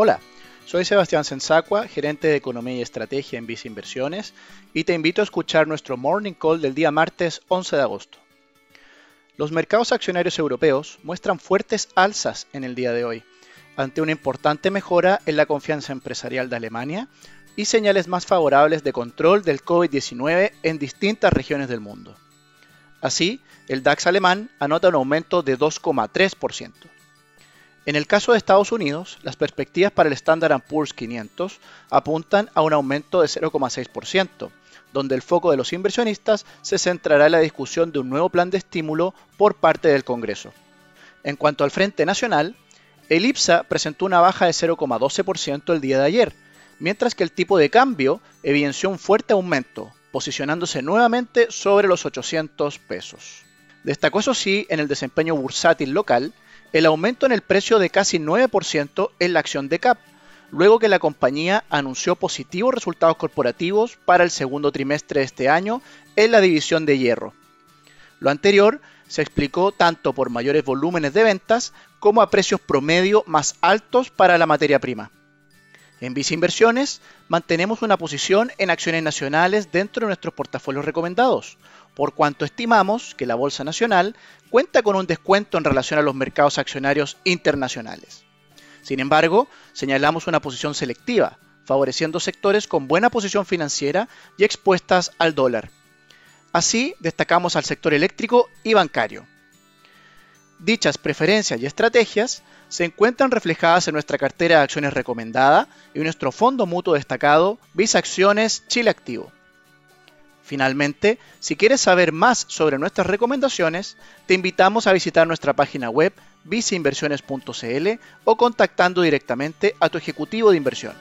Hola, soy Sebastián Sensacua, gerente de Economía y Estrategia en Visa Inversiones, y te invito a escuchar nuestro Morning Call del día martes 11 de agosto. Los mercados accionarios europeos muestran fuertes alzas en el día de hoy, ante una importante mejora en la confianza empresarial de Alemania y señales más favorables de control del COVID-19 en distintas regiones del mundo. Así, el DAX alemán anota un aumento de 2,3%. En el caso de Estados Unidos, las perspectivas para el Standard Poor's 500 apuntan a un aumento de 0,6%, donde el foco de los inversionistas se centrará en la discusión de un nuevo plan de estímulo por parte del Congreso. En cuanto al Frente Nacional, el IPSA presentó una baja de 0,12% el día de ayer, mientras que el tipo de cambio evidenció un fuerte aumento, posicionándose nuevamente sobre los 800 pesos. Destacó eso sí en el desempeño bursátil local, el aumento en el precio de casi 9% en la acción de CAP, luego que la compañía anunció positivos resultados corporativos para el segundo trimestre de este año en la división de hierro. Lo anterior se explicó tanto por mayores volúmenes de ventas como a precios promedio más altos para la materia prima. En Visa Inversiones mantenemos una posición en acciones nacionales dentro de nuestros portafolios recomendados, por cuanto estimamos que la Bolsa Nacional cuenta con un descuento en relación a los mercados accionarios internacionales. Sin embargo, señalamos una posición selectiva, favoreciendo sectores con buena posición financiera y expuestas al dólar. Así, destacamos al sector eléctrico y bancario. Dichas preferencias y estrategias se encuentran reflejadas en nuestra cartera de acciones recomendada y nuestro fondo mutuo destacado Visa Acciones Chile Activo. Finalmente, si quieres saber más sobre nuestras recomendaciones, te invitamos a visitar nuestra página web visainversiones.cl o contactando directamente a tu ejecutivo de inversión.